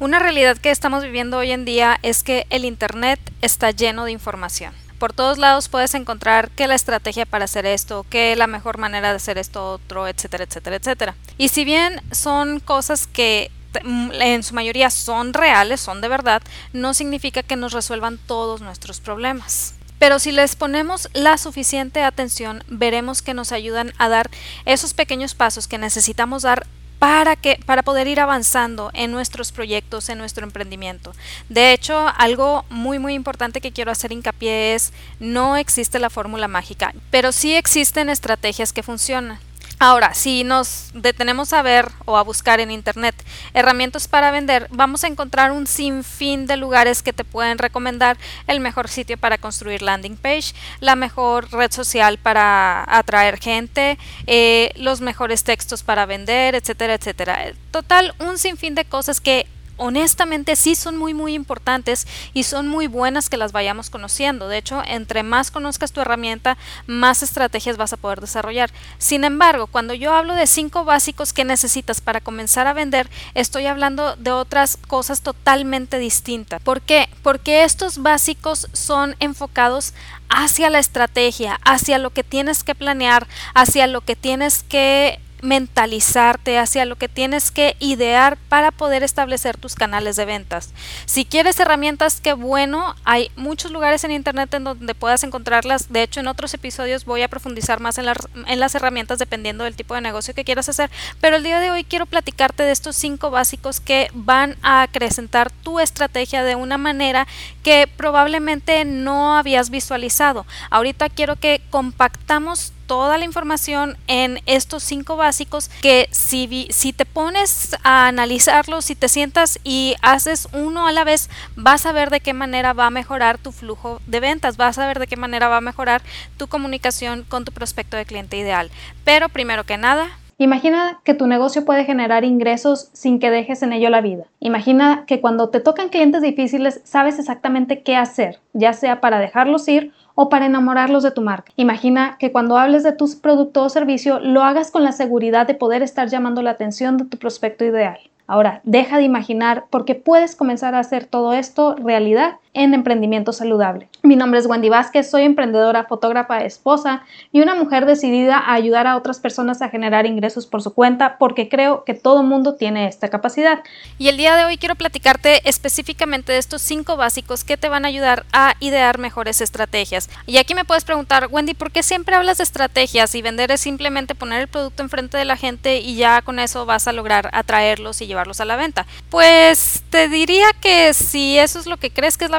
Una realidad que estamos viviendo hoy en día es que el Internet está lleno de información. Por todos lados puedes encontrar que la estrategia para hacer esto, que la mejor manera de hacer esto otro, etcétera, etcétera, etcétera. Y si bien son cosas que mm, en su mayoría son reales, son de verdad, no significa que nos resuelvan todos nuestros problemas. Pero si les ponemos la suficiente atención, veremos que nos ayudan a dar esos pequeños pasos que necesitamos dar para que para poder ir avanzando en nuestros proyectos, en nuestro emprendimiento. De hecho, algo muy muy importante que quiero hacer hincapié es no existe la fórmula mágica, pero sí existen estrategias que funcionan. Ahora, si nos detenemos a ver o a buscar en Internet herramientas para vender, vamos a encontrar un sinfín de lugares que te pueden recomendar el mejor sitio para construir landing page, la mejor red social para atraer gente, eh, los mejores textos para vender, etcétera, etcétera. Total, un sinfín de cosas que honestamente sí son muy muy importantes y son muy buenas que las vayamos conociendo. De hecho, entre más conozcas tu herramienta, más estrategias vas a poder desarrollar. Sin embargo, cuando yo hablo de cinco básicos que necesitas para comenzar a vender, estoy hablando de otras cosas totalmente distintas. ¿Por qué? Porque estos básicos son enfocados hacia la estrategia, hacia lo que tienes que planear, hacia lo que tienes que mentalizarte hacia lo que tienes que idear para poder establecer tus canales de ventas. Si quieres herramientas, qué bueno, hay muchos lugares en internet en donde puedas encontrarlas. De hecho, en otros episodios voy a profundizar más en, las herramientas dependiendo del tipo de negocio que quieras hacer. Pero el día de hoy quiero platicarte de estos cinco básicos que van a acrecentar tu estrategia de una manera que probablemente no habías visualizado. Ahorita quiero que compactamos toda la información en estos cinco básicos que si, si te pones a analizarlos, si te sientas y haces uno a la vez, vas a ver de qué manera va a mejorar tu flujo de ventas, vas a ver de qué manera va a mejorar tu comunicación con tu prospecto de cliente ideal. Pero primero que nada, Imagina que tu negocio puede generar ingresos sin que dejes en ello la vida. Imagina que cuando te tocan clientes difíciles sabes exactamente qué hacer, ya sea para dejarlos ir o para enamorarlos de tu marca. Imagina que cuando hables de tu producto o servicio lo hagas con la seguridad de poder estar llamando la atención de tu prospecto ideal. Ahora, deja de imaginar porque puedes comenzar a hacer todo esto realidad en emprendimiento saludable. Mi nombre es Wendy Vázquez, soy emprendedora, fotógrafa, esposa y una mujer decidida a ayudar a otras personas a generar ingresos por su cuenta porque creo que todo mundo tiene esta capacidad. Y el día de hoy quiero platicarte específicamente de estos cinco básicos que te van a ayudar a idear mejores estrategias. Y aquí me puedes preguntar, Wendy, ¿por qué siempre hablas de estrategias y vender es simplemente poner el producto enfrente de la gente y ya con eso vas a lograr atraerlos y llevarlos a la venta? Pues te diría que si eso es lo que crees que es la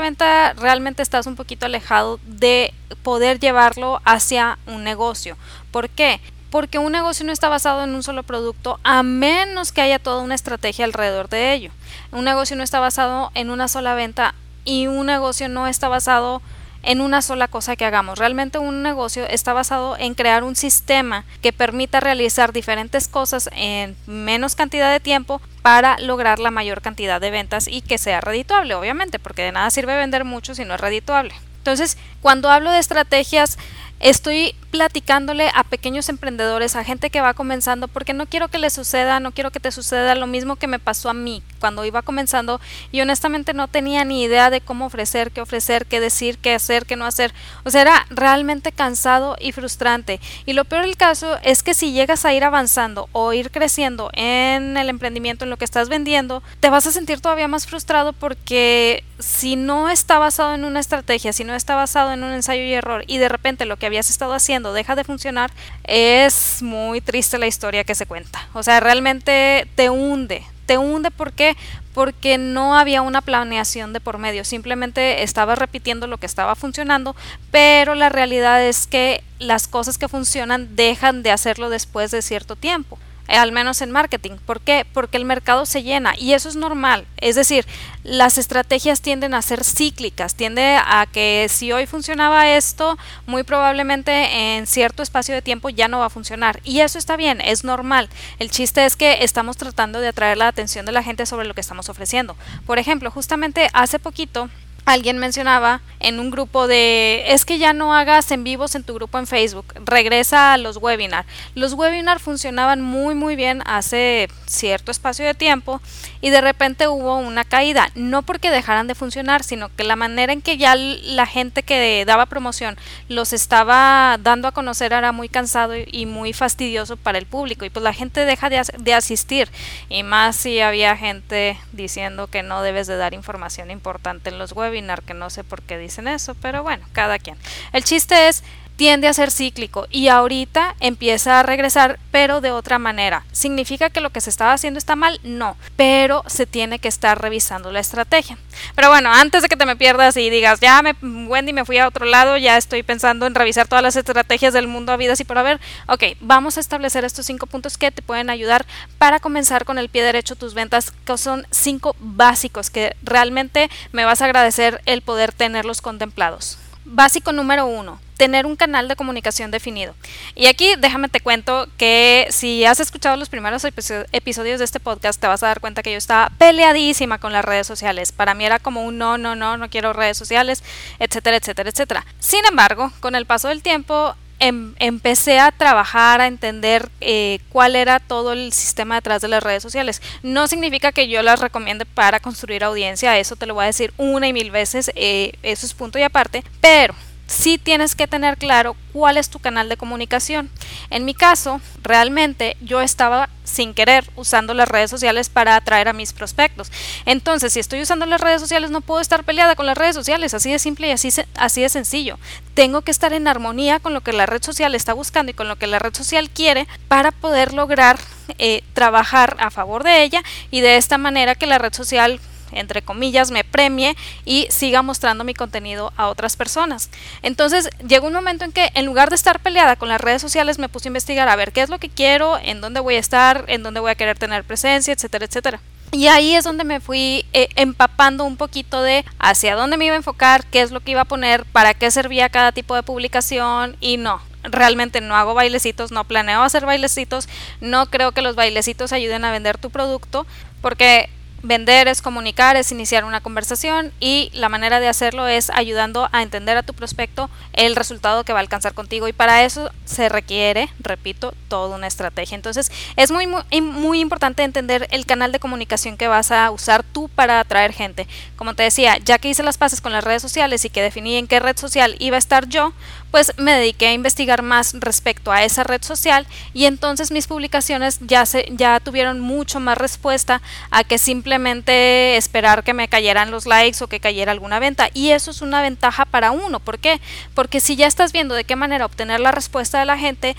realmente estás un poquito alejado de poder llevarlo hacia un negocio. ¿Por qué? Porque un negocio no está basado en un solo producto a menos que haya toda una estrategia alrededor de ello. Un negocio no está basado en una sola venta y un negocio no está basado en una sola cosa que hagamos. Realmente un negocio está basado en crear un sistema que permita realizar diferentes cosas en menos cantidad de tiempo para lograr la mayor cantidad de ventas y que sea redituable, obviamente, porque de nada sirve vender mucho si no es redituable. Entonces, cuando hablo de estrategias, estoy platicándole a pequeños emprendedores, a gente que va comenzando, porque no quiero que le suceda, no quiero que te suceda lo mismo que me pasó a mí cuando iba comenzando y honestamente no tenía ni idea de cómo ofrecer, qué ofrecer, qué decir, qué hacer, qué no hacer. O sea, era realmente cansado y frustrante. Y lo peor del caso es que si llegas a ir avanzando o ir creciendo en el emprendimiento, en lo que estás vendiendo, te vas a sentir todavía más frustrado porque si no está basado en una estrategia, si no está basado en un ensayo y error y de repente lo que habías estado haciendo deja de funcionar, es muy triste la historia que se cuenta. O sea, realmente te hunde. Te hunde ¿por qué? Porque no había una planeación de por medio, simplemente estabas repitiendo lo que estaba funcionando, pero la realidad es que las cosas que funcionan dejan de hacerlo después de cierto tiempo. Eh, al menos en marketing. ¿Por qué? Porque el mercado se llena y eso es normal. Es decir, las estrategias tienden a ser cíclicas, tiende a que si hoy funcionaba esto, muy probablemente en cierto espacio de tiempo ya no va a funcionar. Y eso está bien, es normal. El chiste es que estamos tratando de atraer la atención de la gente sobre lo que estamos ofreciendo. Por ejemplo, justamente hace poquito alguien mencionaba en un grupo de es que ya no hagas en vivos en tu grupo en Facebook, regresa a los webinars. Los webinars funcionaban muy muy bien hace cierto espacio de tiempo y de repente hubo una caída, no porque dejaran de funcionar, sino que la manera en que ya la gente que daba promoción los estaba dando a conocer era muy cansado y muy fastidioso para el público y pues la gente deja de, de asistir y más si había gente diciendo que no debes de dar información importante en los webinars, que no sé por qué dicen eso, pero bueno, cada quien. El chiste es tiende a ser cíclico y ahorita empieza a regresar pero de otra manera. ¿Significa que lo que se estaba haciendo está mal? No, pero se tiene que estar revisando la estrategia. Pero bueno, antes de que te me pierdas y digas, ya me, Wendy me fui a otro lado, ya estoy pensando en revisar todas las estrategias del mundo a vidas y por haber, ok, vamos a establecer estos cinco puntos que te pueden ayudar para comenzar con el pie derecho tus ventas, que son cinco básicos que realmente me vas a agradecer el poder tenerlos contemplados. Básico número uno, tener un canal de comunicación definido. Y aquí déjame te cuento que si has escuchado los primeros episodios de este podcast, te vas a dar cuenta que yo estaba peleadísima con las redes sociales. Para mí era como un no, no, no, no quiero redes sociales, etcétera, etcétera, etcétera. Sin embargo, con el paso del tiempo, em, empecé a trabajar, a entender eh, cuál era todo el sistema detrás de las redes sociales. No significa que yo las recomiende para construir audiencia, eso te lo voy a decir una y mil veces, eh, eso es punto y aparte, pero sí tienes que tener claro cuál es tu canal de comunicación. En mi caso, realmente yo estaba sin querer usando las redes sociales para atraer a mis prospectos. Entonces, si estoy usando las redes sociales, no puedo estar peleada con las redes sociales, así de simple y así, así de sencillo. Tengo que estar en armonía con lo que la red social está buscando y con lo que la red social quiere para poder lograr eh, trabajar a favor de ella y de esta manera que la red social entre comillas, me premie y siga mostrando mi contenido a otras personas. Entonces llegó un momento en que en lugar de estar peleada con las redes sociales me puse a investigar a ver qué es lo que quiero, en dónde voy a estar, en dónde voy a querer tener presencia, etcétera, etcétera. Y ahí es donde me fui eh, empapando un poquito de hacia dónde me iba a enfocar, qué es lo que iba a poner, para qué servía cada tipo de publicación y no, realmente no hago bailecitos, no planeo hacer bailecitos, no creo que los bailecitos ayuden a vender tu producto, porque Vender es comunicar, es iniciar una conversación y la manera de hacerlo es ayudando a entender a tu prospecto el resultado que va a alcanzar contigo y para eso se requiere, repito, toda una estrategia. Entonces es muy, muy, importante entender el canal de comunicación que vas a usar tú para atraer gente. Como te decía, ya que hice las pases con las redes sociales y que definí en qué red social iba a estar yo, pues me dediqué a investigar más respecto a esa red social y entonces mis publicaciones ya, se, ya tuvieron mucho más respuesta a que simplemente esperar que me cayeran los likes o que cayera alguna venta. Y eso es una ventaja para uno. ¿Por qué? Porque si ya estás viendo de qué manera obtener la respuesta de la gente,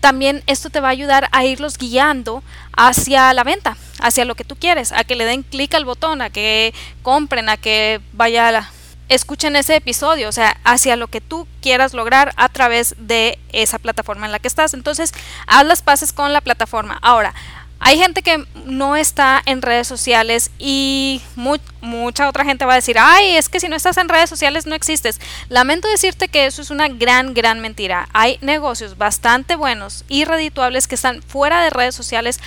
también esto te va a ayudar a irlos guiando hacia la venta, hacia lo que tú quieres, a que le den clic al botón, a que compren, a que vaya a la escuchen ese episodio, o sea, hacia lo que tú quieras lograr a través de esa plataforma en la que estás. Entonces, haz las pases con la plataforma. Ahora, hay gente que no está en redes sociales y mucha otra gente va a decir, ay, es que si no estás en redes sociales no existes. Lamento decirte que eso es una gran, gran mentira. Hay negocios bastante buenos y redituables que están fuera de redes sociales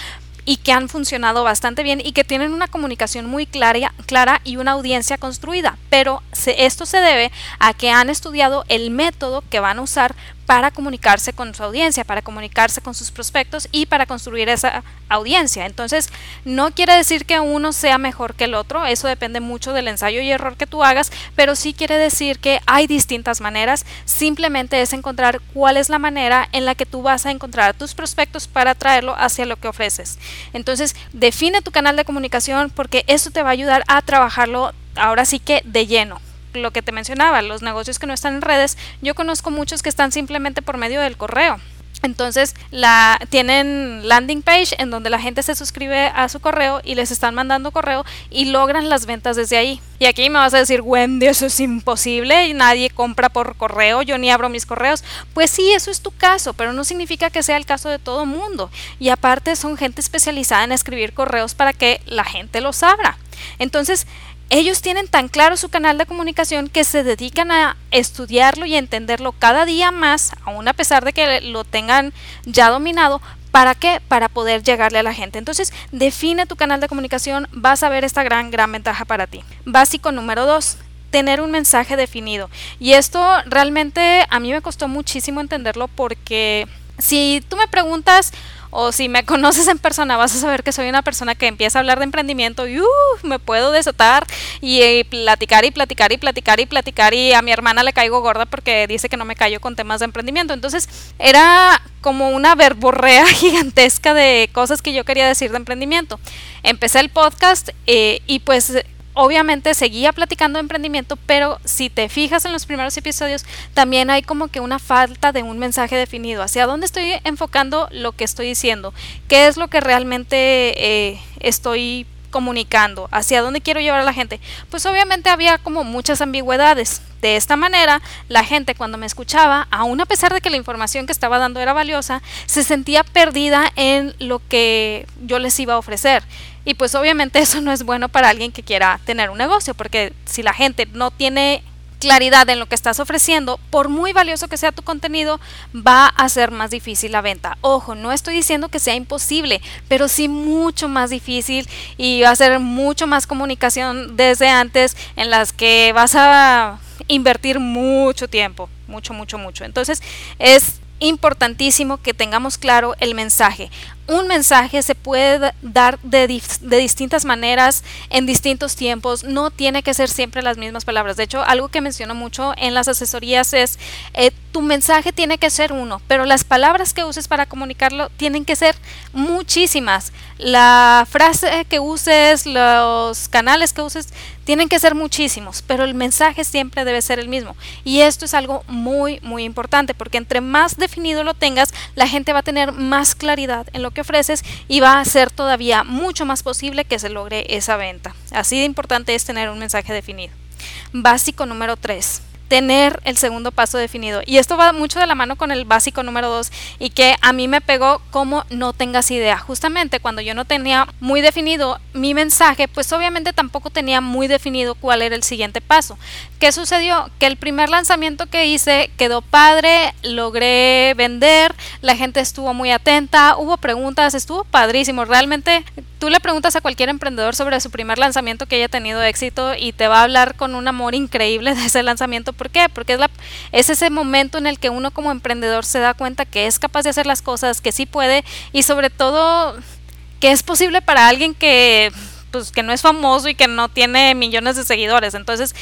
y que han funcionado bastante bien y que tienen una comunicación muy clara, clara y una audiencia construida. Pero esto se debe a que han estudiado el método que van a usar para comunicarse con su audiencia, para comunicarse con sus prospectos y para construir esa audiencia. Entonces, no quiere decir que uno sea mejor que el otro, eso depende mucho del ensayo y error que tú hagas, pero sí quiere decir que hay distintas maneras, simplemente es encontrar cuál es la manera en la que tú vas a encontrar a tus prospectos para atraerlo hacia lo que ofreces. Entonces, define tu canal de comunicación porque eso te va a ayudar a trabajarlo ahora sí que de lleno lo que te mencionaba, los negocios que no están en redes, yo conozco muchos que están simplemente por medio del correo. Entonces, la, tienen landing page en donde la gente se suscribe a su correo y les están mandando correo y logran las ventas desde ahí. Y aquí me vas a decir, Wendy, eso es imposible y nadie compra por correo, yo ni abro mis correos. Pues sí, eso es tu caso, pero no significa que sea el caso de todo mundo. Y aparte son gente especializada en escribir correos para que la gente los abra. Entonces, ellos tienen tan claro su canal de comunicación que se dedican a estudiarlo y entenderlo cada día más, aún a pesar de que lo tengan ya dominado. ¿Para qué? Para poder llegarle a la gente. Entonces, define tu canal de comunicación, vas a ver esta gran, gran ventaja para ti. Básico número dos, tener un mensaje definido. Y esto realmente a mí me costó muchísimo entenderlo porque si tú me preguntas o si me conoces en persona vas a saber que soy una persona que empieza a hablar de emprendimiento y uh, me puedo desatar y, platicar y platicar y platicar y platicar y a mi hermana le caigo gorda porque dice que no me callo con temas de emprendimiento. Entonces era como una verborrea gigantesca de cosas que yo quería decir de emprendimiento. Empecé el podcast eh, y pues obviamente seguía platicando de emprendimiento, pero si te fijas en los primeros episodios, también hay como que una falta de un mensaje definido. ¿Hacia dónde estoy enfocando lo que estoy diciendo? ¿Qué es lo que realmente eh, estoy comunicando? ¿Hacia dónde quiero llevar a la gente? Pues obviamente había como muchas ambigüedades. De esta manera, la gente cuando me escuchaba, aun a pesar de que la información que estaba dando era valiosa, se sentía perdida en lo que yo les iba a ofrecer. Y pues obviamente eso no es bueno para alguien que quiera tener un negocio, porque si la gente no tiene claridad en lo que estás ofreciendo, por muy valioso que sea tu contenido, va a ser más difícil la venta. Ojo, no estoy diciendo que sea imposible, pero sí mucho más difícil y va a ser mucho más comunicación desde antes en las que vas a invertir mucho tiempo, mucho, mucho, mucho. Entonces es importantísimo que tengamos claro el mensaje. Un mensaje se puede dar de, de, distintas maneras en distintos tiempos, no tiene que ser siempre las mismas palabras. De hecho, algo que menciono mucho en las asesorías es, eh, tu mensaje tiene que ser uno, pero las palabras que uses para comunicarlo tienen que ser muchísimas. La frase que uses, los canales que uses, tienen que ser muchísimos, pero el mensaje siempre debe ser el mismo. Y esto es algo muy, muy importante, porque entre más definido lo tengas, la gente va a tener más claridad en lo que ofreces y va a ser todavía mucho más posible que se logre esa venta. Así de importante es tener un mensaje definido. Básico número 3 tener el segundo paso definido. Y esto va mucho de la mano con el básico número 2 y que a mí me pegó como no tengas idea. Justamente cuando yo no tenía muy definido mi mensaje, pues obviamente tampoco tenía muy definido cuál era el siguiente paso. ¿Qué sucedió? Que el primer lanzamiento que hice quedó padre, logré vender, la gente estuvo muy atenta, hubo preguntas, estuvo padrísimo. Realmente tú le preguntas a cualquier emprendedor sobre su primer lanzamiento que haya tenido éxito y te va a hablar con un amor increíble de ese lanzamiento. ¿Por qué? Porque es, la, es ese momento en el que uno como emprendedor se da cuenta que es capaz de hacer las cosas, que sí puede y sobre todo que es posible para alguien que pues que no es famoso y que no tiene millones de seguidores. Entonces,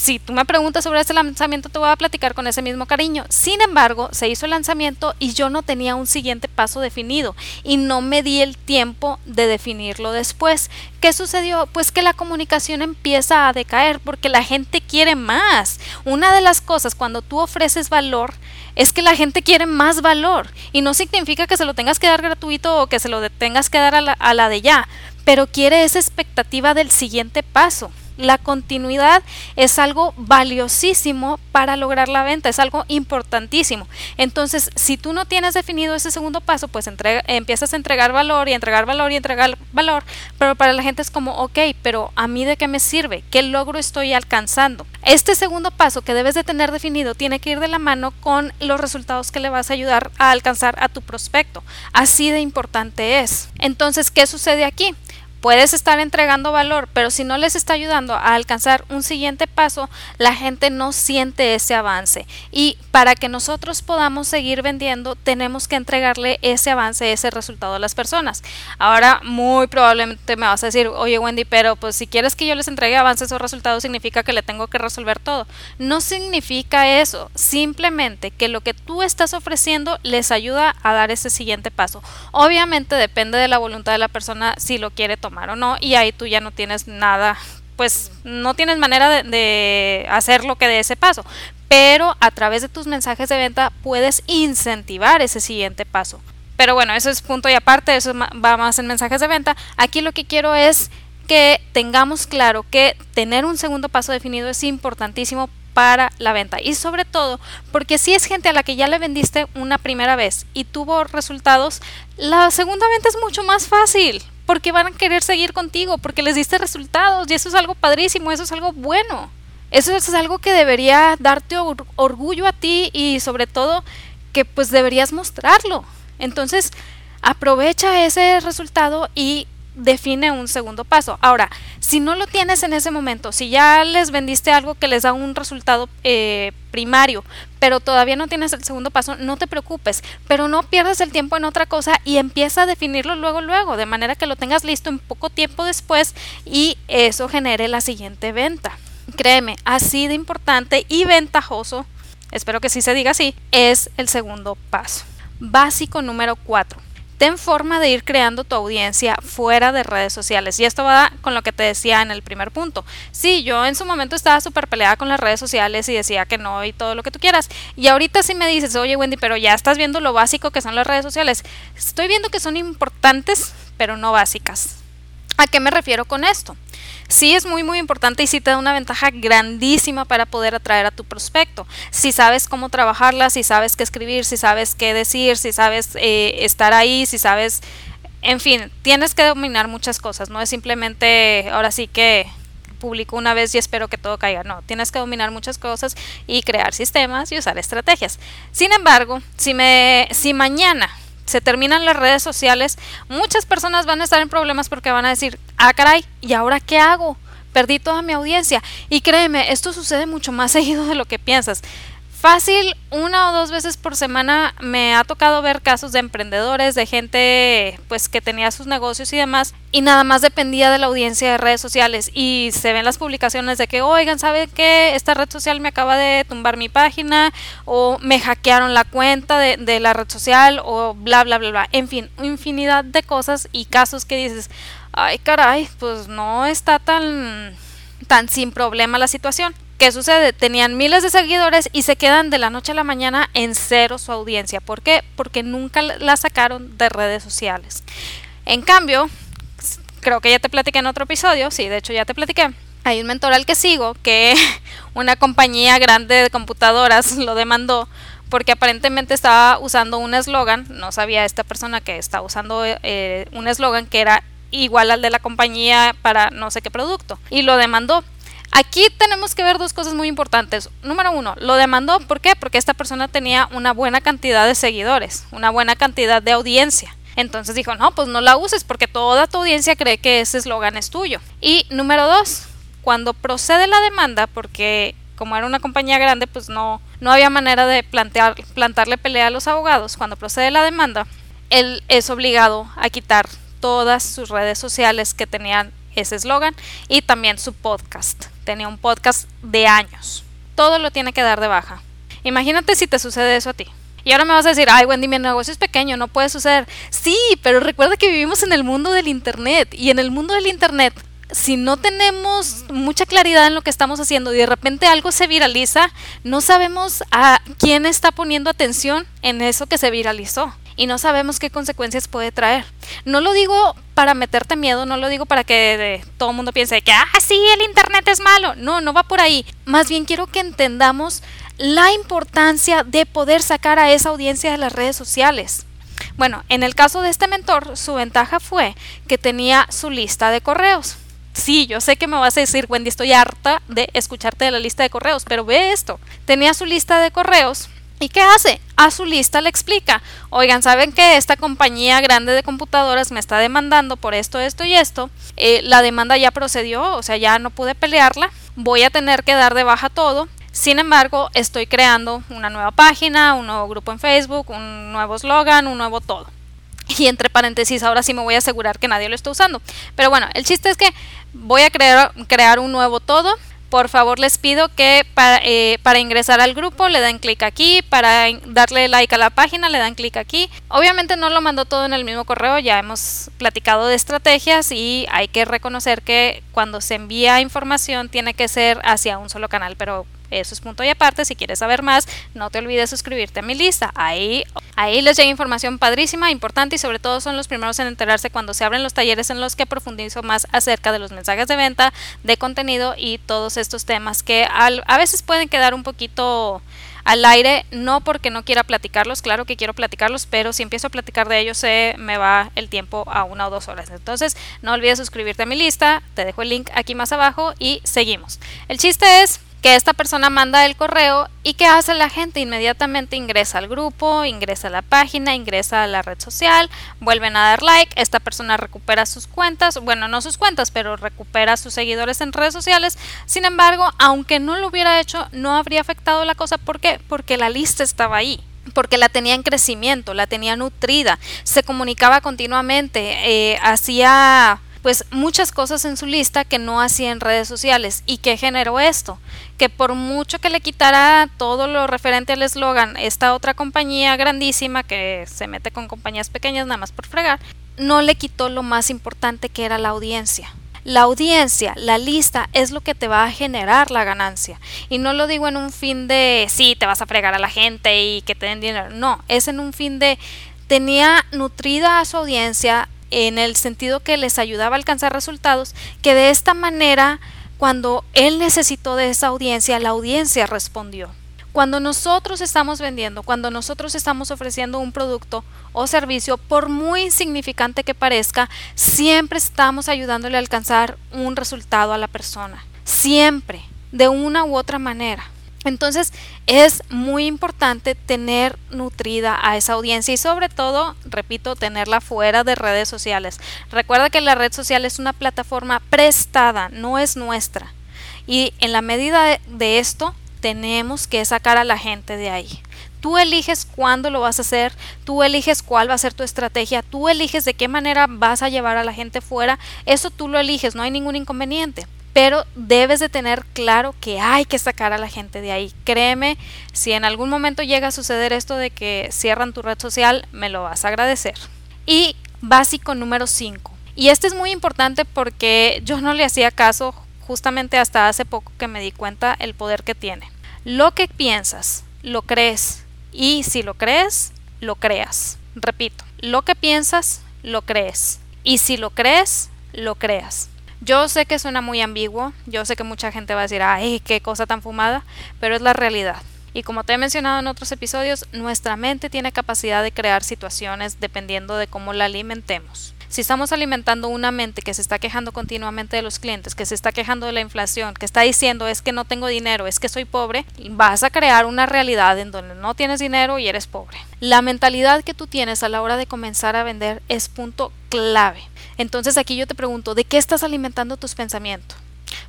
si tú me preguntas sobre ese lanzamiento, te voy a platicar con ese mismo cariño. Sin embargo, se hizo el lanzamiento y yo no tenía un siguiente paso definido y no me di el tiempo de definirlo después. ¿Qué sucedió? Pues que la comunicación empieza a decaer porque la gente quiere más. Una de las cosas cuando tú ofreces valor es que la gente quiere más valor y no significa que se lo tengas que dar gratuito o que se lo tengas que dar a la, a la de ya, pero quiere esa expectativa del siguiente paso la continuidad es algo valiosísimo para lograr la venta, es algo importantísimo. Entonces, si tú no tienes definido ese segundo paso, pues empiezas a entregar valor y entregar valor y entregar valor, pero para la gente es como, ok, pero a mí de qué me sirve, qué logro estoy alcanzando. Este segundo paso que debes de tener definido tiene que ir de la mano con los resultados que le vas a ayudar a alcanzar a tu prospecto. Así de importante es. Entonces, ¿qué sucede aquí? Puedes estar entregando valor, pero si no les está ayudando a alcanzar un siguiente paso, la gente no siente ese avance. Y para que nosotros podamos seguir vendiendo, tenemos que entregarle ese avance, ese resultado a las personas. Ahora, muy probablemente me vas a decir, oye Wendy, pero pues si quieres que yo les entregue avances o resultados, significa que le tengo que resolver todo. No significa eso, simplemente que lo que tú estás ofreciendo les ayuda a dar ese siguiente paso. Obviamente depende de la voluntad de la persona si lo quiere tomar o no y ahí tú ya no tienes nada pues no tienes manera de, de hacer lo que de ese paso. Pero a través de tus mensajes de venta puedes incentivar ese siguiente paso. Pero bueno eso es punto y aparte eso va más en mensajes de venta. Aquí lo que quiero es que tengamos claro que tener un segundo paso definido es importantísimo para la venta. Y sobre todo porque si es gente a la que ya le vendiste una primera vez y tuvo resultados, la segunda venta es mucho más fácil porque van a querer seguir contigo, porque les diste resultados y eso es algo padrísimo, eso es algo bueno. Eso es algo que debería darte orgullo a ti y sobre todo que pues deberías mostrarlo. Entonces, aprovecha ese resultado y define un segundo paso. Ahora, si no lo tienes en ese momento, si ya les vendiste algo que les da un resultado eh, primario, pero todavía no tienes el segundo paso, no te preocupes, pero no pierdas el tiempo en otra cosa y empieza a definirlo luego, luego, de manera que lo tengas listo en poco tiempo después y eso genere la siguiente venta. Créeme, así de importante y ventajoso, espero que sí se diga así, es el segundo paso. Básico número 4 ten forma de ir creando tu audiencia fuera de redes sociales. Y esto va con lo que te decía en el primer punto. Sí, yo en su momento estaba súper peleada con las redes sociales y decía que no y todo lo que tú quieras. Y ahorita sí me dices, oye Wendy, pero ya estás viendo lo básico que son las redes sociales. Estoy viendo que son importantes, pero no básicas. ¿A qué me refiero con esto? sí es muy muy importante y sí te da una ventaja grandísima para poder atraer a tu prospecto. Si sabes cómo trabajarla, si sabes qué escribir, si sabes qué decir, si sabes eh, estar ahí, si sabes, en fin, tienes que dominar muchas cosas, no es simplemente ahora sí que publico una vez y espero que todo caiga. No, tienes que dominar muchas cosas y crear sistemas y usar estrategias. Sin embargo, si me si mañana se terminan las redes sociales, muchas personas van a estar en problemas porque van a decir, ah, caray, ¿y ahora qué hago? Perdí toda mi audiencia. Y créeme, esto sucede mucho más seguido de lo que piensas. Fácil, una o dos veces por semana me ha tocado ver casos de emprendedores, de gente pues que tenía sus negocios y demás y nada más dependía de la audiencia de redes sociales y se ven las publicaciones de que, oigan, ¿sabe qué? Esta red social me acaba de tumbar mi página o me hackearon la cuenta de, de la red social o bla, bla, bla, bla. En fin, infinidad de cosas y casos que dices, ay caray, pues no está tan, tan sin problema la situación. ¿Qué sucede? Tenían miles de seguidores y se quedan de la noche a la mañana en cero su audiencia. ¿Por qué? Porque nunca la sacaron de redes sociales. En cambio, creo que ya te platiqué en otro episodio, sí, de hecho ya te platiqué. Hay un mentor al que sigo que una compañía grande de computadoras lo demandó porque aparentemente estaba usando un eslogan, no sabía esta persona que estaba usando eh, un eslogan que era igual al de la compañía para no sé qué producto y lo demandó. Aquí tenemos que ver dos cosas muy importantes. Número uno, lo demandó, ¿por qué? Porque esta persona tenía una buena cantidad de seguidores, una buena cantidad de audiencia. Entonces dijo, no, pues no la uses porque toda tu audiencia cree que ese eslogan es tuyo. Y número dos, cuando procede la demanda, porque como era una compañía grande, pues no, no había manera de plantear, plantarle pelea a los abogados. Cuando procede la demanda, él es obligado a quitar todas sus redes sociales que tenían ese eslogan y también su podcast tenía un podcast de años. Todo lo tiene que dar de baja. Imagínate si te sucede eso a ti. Y ahora me vas a decir, ay Wendy, mi negocio es pequeño, no puede suceder. Sí, pero recuerda que vivimos en el mundo del Internet. Y en el mundo del Internet, si no tenemos mucha claridad en lo que estamos haciendo y de repente algo se viraliza, no sabemos a quién está poniendo atención en eso que se viralizó y no sabemos qué consecuencias puede traer. No lo digo para meterte miedo, no lo digo para que todo el mundo piense que, ah, sí, el Internet es malo. No, no va por ahí. Más bien quiero que entendamos la importancia de poder sacar a esa audiencia de las redes sociales. Bueno, en el caso de este mentor, su ventaja fue que tenía su lista de correos. Sí, yo sé que me vas a decir, Wendy, estoy harta de escucharte de la lista de correos, pero ve esto. Tenía su lista de correos ¿Y qué hace? A su lista le explica, oigan, ¿saben que esta compañía grande de computadoras me está demandando por esto, esto y esto? Eh, la demanda ya procedió, o sea, ya no pude pelearla, voy a tener que dar de baja todo. Sin embargo, estoy creando una nueva página, un nuevo grupo en Facebook, un nuevo slogan, un nuevo todo. Y entre paréntesis, ahora sí me voy a asegurar que nadie lo está usando. Pero bueno, el chiste es que voy a crear, crear un nuevo todo por favor les pido que eh, para, ingresar al grupo le den clic aquí, para darle like a la página le dan clic aquí. Obviamente no lo mando todo en el mismo correo, ya hemos platicado de estrategias y hay que reconocer que cuando se envía información tiene que ser hacia un solo canal, pero eso es punto y aparte. Si quieres saber más, no te olvides suscribirte a mi lista. Ahí, ahí les llega información padrísima, importante y sobre todo son los primeros en enterarse cuando se abren los talleres en los que profundizo más acerca de los mensajes de venta, de contenido y todos estos temas que a veces pueden quedar un poquito al aire, no porque no quiera platicarlos, claro que quiero platicarlos, pero si empiezo a platicar de ellos se me va el tiempo a una o dos horas. Entonces, no olvides suscribirte a mi lista, te dejo el link aquí más abajo y seguimos. El chiste es que esta persona manda el correo y ¿qué hace la gente? Inmediatamente ingresa al grupo, ingresa a la página, ingresa a la red social, vuelven a dar like, esta persona recupera sus cuentas, bueno, no sus cuentas, pero recupera sus seguidores en redes sociales. Sin embargo, aunque no lo hubiera hecho, no habría afectado la cosa. ¿Por qué? Porque la lista estaba ahí porque la tenía en crecimiento, la tenía nutrida, se comunicaba continuamente, eh, hacía pues muchas cosas en su lista que no hacía en redes sociales. ¿Y qué generó esto? Que por mucho que le quitara todo lo referente al eslogan, esta otra compañía grandísima que se mete con compañías pequeñas nada más por fregar, no le quitó lo más importante que era la audiencia. La audiencia, la lista, es lo que te va a generar la ganancia. Y no lo digo en un fin de, sí, te vas a fregar a la gente y que te den dinero. No, es en un fin de, tenía nutrida a su audiencia, en el sentido que les ayudaba a alcanzar resultados, que de esta manera, cuando él necesitó de esa audiencia, la audiencia respondió. Cuando nosotros estamos vendiendo, cuando nosotros estamos ofreciendo un producto o servicio, por muy insignificante que parezca, siempre estamos ayudándole a alcanzar un resultado a la persona. Siempre, de una u otra manera. Entonces es muy importante tener nutrida a esa audiencia y sobre todo, repito, tenerla fuera de redes sociales. Recuerda que la red social es una plataforma prestada, no es nuestra. Y en la medida de esto, tenemos que sacar a la gente de ahí. Tú eliges cuándo lo vas a hacer, tú eliges cuál va a ser tu estrategia, tú eliges de qué manera vas a llevar a la gente fuera, eso tú lo eliges, no hay ningún inconveniente pero debes de tener claro que hay que sacar a la gente de ahí. Créeme, si en algún momento llega a suceder esto de que cierran tu red social, me lo vas a agradecer. Y básico número 5. Y este es muy importante porque yo no le hacía caso justamente hasta hace poco que me di cuenta el poder que tiene. Lo que piensas, lo crees. Y si lo crees, lo creas. Repito, lo que piensas, lo crees. Y si lo crees, lo creas. Yo sé que suena muy ambiguo, yo sé que mucha gente va a decir, ay, qué cosa tan fumada, pero es la realidad. Y como te he mencionado en otros episodios, nuestra mente tiene capacidad de crear situaciones dependiendo de cómo la alimentemos. Si estamos alimentando una mente que se está quejando continuamente de los clientes, que se está quejando de la inflación, que está diciendo es que no tengo dinero, es que soy pobre, vas a crear una realidad en donde no tienes dinero y eres pobre. La mentalidad que tú tienes a la hora de comenzar a vender es punto clave. Entonces aquí yo te pregunto, ¿de qué estás alimentando tus pensamientos?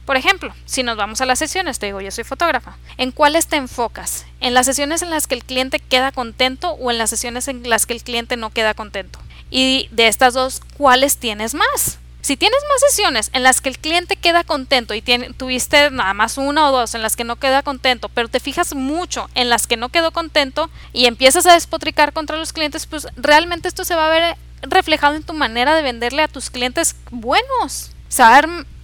Por ejemplo, si nos vamos a las sesiones, te digo, yo soy fotógrafa, ¿en cuáles te enfocas? ¿En las sesiones en las que el cliente queda contento o en las sesiones en las que el cliente no queda contento? Y de estas dos, ¿cuáles tienes más? Si tienes más sesiones en las que el cliente queda contento y tuviste nada más una o dos en las que no queda contento, pero te fijas mucho en las que no quedó contento y empiezas a despotricar contra los clientes, pues realmente esto se va a ver reflejado en tu manera de venderle a tus clientes buenos. Se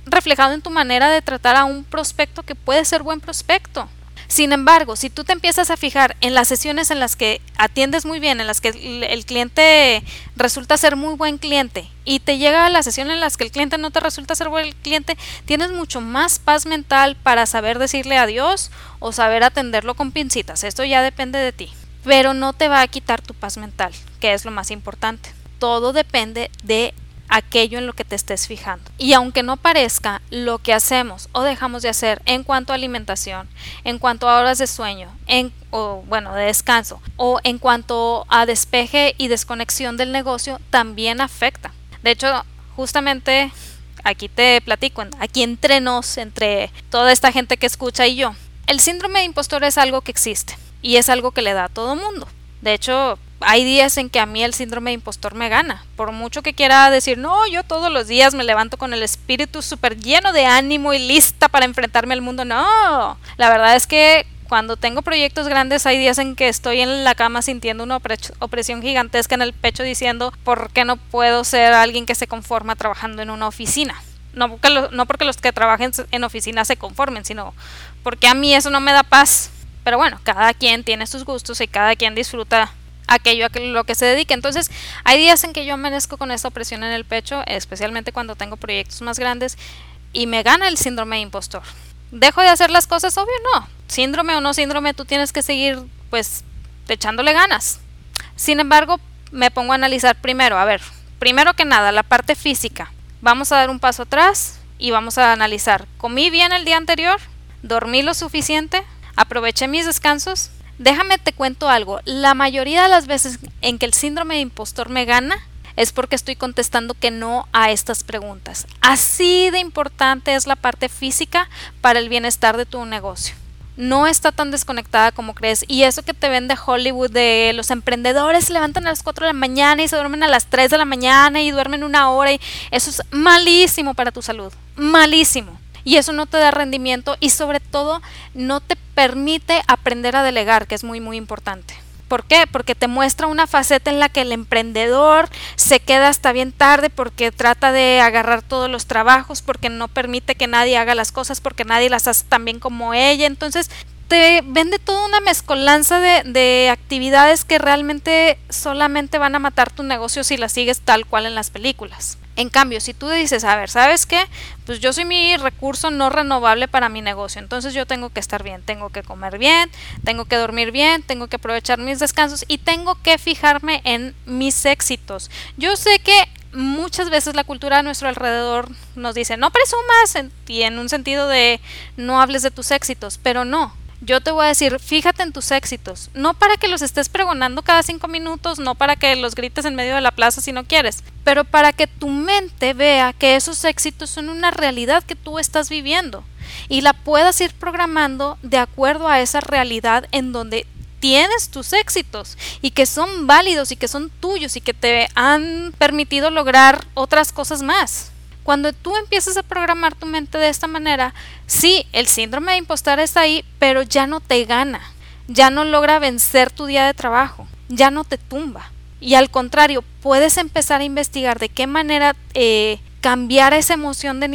reflejado en tu manera de tratar a un prospecto que puede ser buen prospecto. Sin embargo, si tú te empiezas a fijar en las sesiones en las que atiendes muy bien, en las que el cliente resulta ser muy buen cliente y te llega a la sesión en las que el cliente no te resulta ser buen cliente, tienes mucho más paz mental para saber decirle adiós o saber atenderlo con pincitas. Esto ya depende de ti. Pero no te va a quitar tu paz mental, que es lo más importante todo depende de aquello en lo que te estés fijando. Y aunque no parezca, lo que hacemos o dejamos de hacer en cuanto a alimentación, en cuanto a horas de sueño, en o bueno, de descanso, o en cuanto a despeje y desconexión del negocio, también afecta. De hecho, justamente aquí te platico, aquí entre nos, entre toda esta gente que escucha y yo, el síndrome de impostor es algo que existe y es algo que le da a todo mundo. De hecho, hay días en que a mí el síndrome de impostor me gana. Por mucho que quiera decir, no, yo todos los días me levanto con el espíritu súper lleno de ánimo y lista para enfrentarme al mundo. No, la verdad es que cuando tengo proyectos grandes hay días en que estoy en la cama sintiendo una opresión gigantesca en el pecho diciendo, ¿por qué no puedo ser alguien que se conforma trabajando en una oficina? No porque, no porque los que trabajen en oficina se conformen, sino porque a mí eso no me da paz. Pero bueno, cada quien tiene sus gustos y cada quien disfruta aquello a lo que se dedique. Entonces, hay días en que yo amanezco con esa opresión en el pecho, especialmente cuando tengo proyectos más grandes, y me gana el síndrome de impostor. ¿Dejo de hacer las cosas? Obvio no. Síndrome o no síndrome, tú tienes que seguir, pues, echándole ganas. Sin embargo, me pongo a analizar primero, a ver, primero que nada, la parte física. Vamos a dar un paso atrás y vamos a analizar, ¿comí bien el día anterior? dormí lo suficiente, aproveché mis descansos. Déjame te cuento algo, la mayoría de las veces en que el síndrome de impostor me gana es porque estoy contestando que no a estas preguntas. Así de importante es la parte física para el bienestar de tu negocio no está tan desconectada como crees. Y eso que te ven de Hollywood, de los emprendedores se levantan a las 4 de la mañana y se duermen a las 3 de la mañana y duermen una hora. Y eso es malísimo para tu salud. Malísimo. Y eso no te da rendimiento y sobre todo no te permite aprender a delegar, que es muy, muy importante. ¿Por qué? Porque te muestra una faceta en la que el emprendedor se queda hasta bien tarde porque trata de agarrar todos los trabajos, porque no permite que nadie haga las cosas, porque nadie las hace tan bien como ella. Entonces te vende toda una mezcolanza de, de actividades que realmente solamente van a matar tu negocio si las sigues tal cual en las películas. En cambio, si tú dices, a ver, ¿sabes qué? Pues yo soy mi recurso no renovable para mi negocio, entonces yo tengo que estar bien, tengo que comer bien, tengo que dormir bien, tengo que aprovechar mis descansos y tengo que fijarme en mis éxitos. Yo sé que muchas veces la cultura a nuestro alrededor nos dice, no presumas y en un sentido de no hables de tus éxitos, pero no, yo te voy a decir, fíjate en tus éxitos, no para que los estés pregonando cada cinco minutos, no para que los grites en medio de la plaza si no quieres, pero para que tu mente vea que esos éxitos son una realidad que tú estás viviendo y la puedas ir programando de acuerdo a esa realidad en donde tienes tus éxitos y que son válidos y que son tuyos y que te han permitido lograr otras cosas más. Cuando tú empiezas a programar tu mente de esta manera, sí, el síndrome de impostar está ahí, pero ya no te gana, ya no logra vencer tu día de trabajo, ya no te tumba. Y al contrario, puedes empezar a investigar de qué manera eh, cambiar esa emoción de,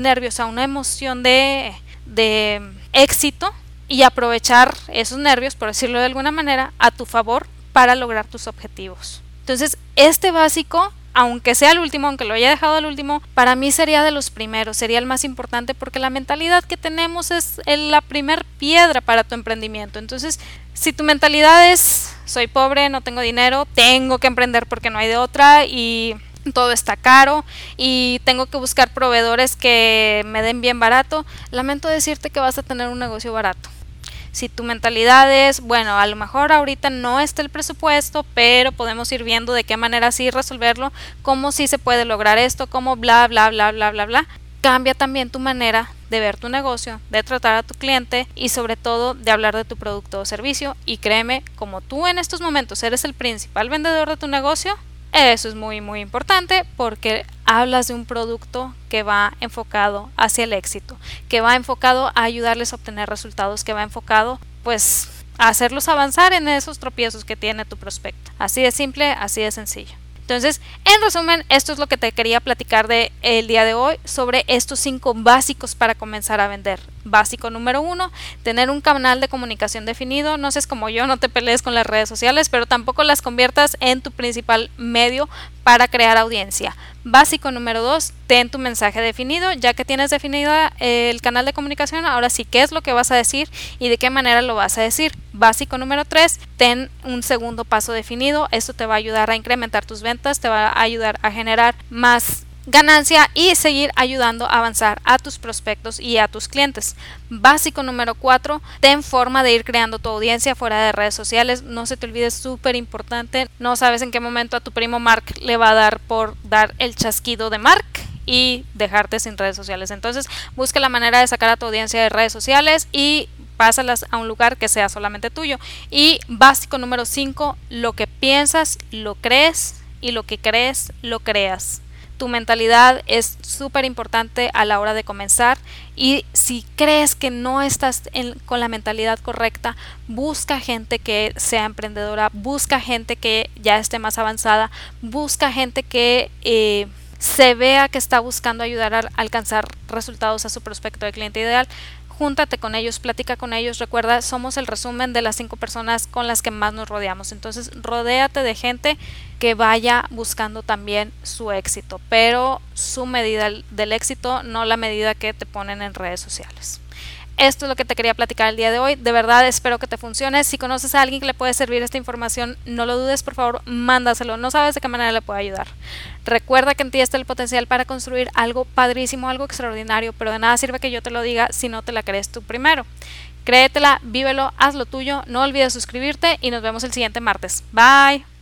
nervios a una emoción de, de éxito y aprovechar esos nervios, por decirlo de alguna manera, a tu favor para lograr tus objetivos. Entonces, este básico aunque sea el último, aunque lo haya dejado al último, para mí sería de los primeros, sería el más importante porque la mentalidad que tenemos es la primer piedra para tu emprendimiento. Entonces, si tu mentalidad es soy pobre, no tengo dinero, tengo que emprender porque no hay de otra y todo está caro y tengo que buscar proveedores que me den bien barato, lamento decirte que vas a tener un negocio barato. Si tu mentalidad es, bueno, a lo mejor ahorita no está el presupuesto, pero podemos ir viendo de qué manera sí resolverlo, cómo sí se puede lograr esto, cómo bla, bla, bla, bla, bla, bla. Cambia también tu manera de ver tu negocio, de tratar a tu cliente y sobre todo de hablar de tu producto o servicio. Y créeme, como tú en estos momentos eres el principal vendedor de tu negocio, eso es muy muy importante porque hablas de un producto que va enfocado hacia el éxito, que va enfocado a ayudarles a obtener resultados, que va enfocado pues a hacerlos avanzar en esos tropiezos que tiene tu prospecto. Así de simple, así de sencillo. Entonces, en resumen, esto es lo que te quería platicar de el día de hoy sobre estos cinco básicos para comenzar a vender. Básico número uno, tener un canal de comunicación definido. No seas como yo, no te pelees con las redes sociales, pero tampoco las conviertas en tu principal medio para crear audiencia. Básico número dos, ten tu mensaje definido. Ya que tienes definido el canal de comunicación, ahora sí, ¿qué es lo que vas a decir y de qué manera lo vas a decir? Básico número tres, ten un segundo paso definido. Esto te va a ayudar a incrementar tus ventas, te va a ayudar a generar más ganancia y seguir ayudando a avanzar a tus prospectos y a tus clientes. Básico número 4, ten forma de ir creando tu audiencia fuera de redes sociales. No se te olvide, es súper importante. No sabes en qué momento a tu primo Mark le va a dar por dar el chasquido de Mark y dejarte sin redes sociales. Entonces, busca la manera de sacar a tu audiencia de redes sociales y pásalas a un lugar que sea solamente tuyo. Y básico número 5, lo que piensas, lo crees y lo que crees, lo creas tu mentalidad es súper importante a la hora de comenzar y si crees que no estás con la mentalidad correcta, busca gente que sea emprendedora, busca gente que ya esté más avanzada, busca gente que eh, se vea que está buscando ayudar a alcanzar resultados a su prospecto de cliente ideal júntate con ellos, platica con ellos, recuerda, somos el resumen de las cinco personas con las que más nos rodeamos. Entonces, rodéate de gente que vaya buscando también su éxito, pero su medida del éxito, no la medida que te ponen en redes sociales. Esto es lo que te quería platicar el día de hoy. De verdad espero que te funcione. Si conoces a alguien que le puede servir esta información, no lo dudes, por favor, mándaselo. No sabes de qué manera le puede ayudar. Recuerda que en ti está el potencial para construir algo padrísimo, algo extraordinario, pero de nada sirve que yo te lo diga si no te la crees tú primero. Créetela, vívelo, haz lo tuyo, no olvides suscribirte y nos vemos el siguiente martes. Bye.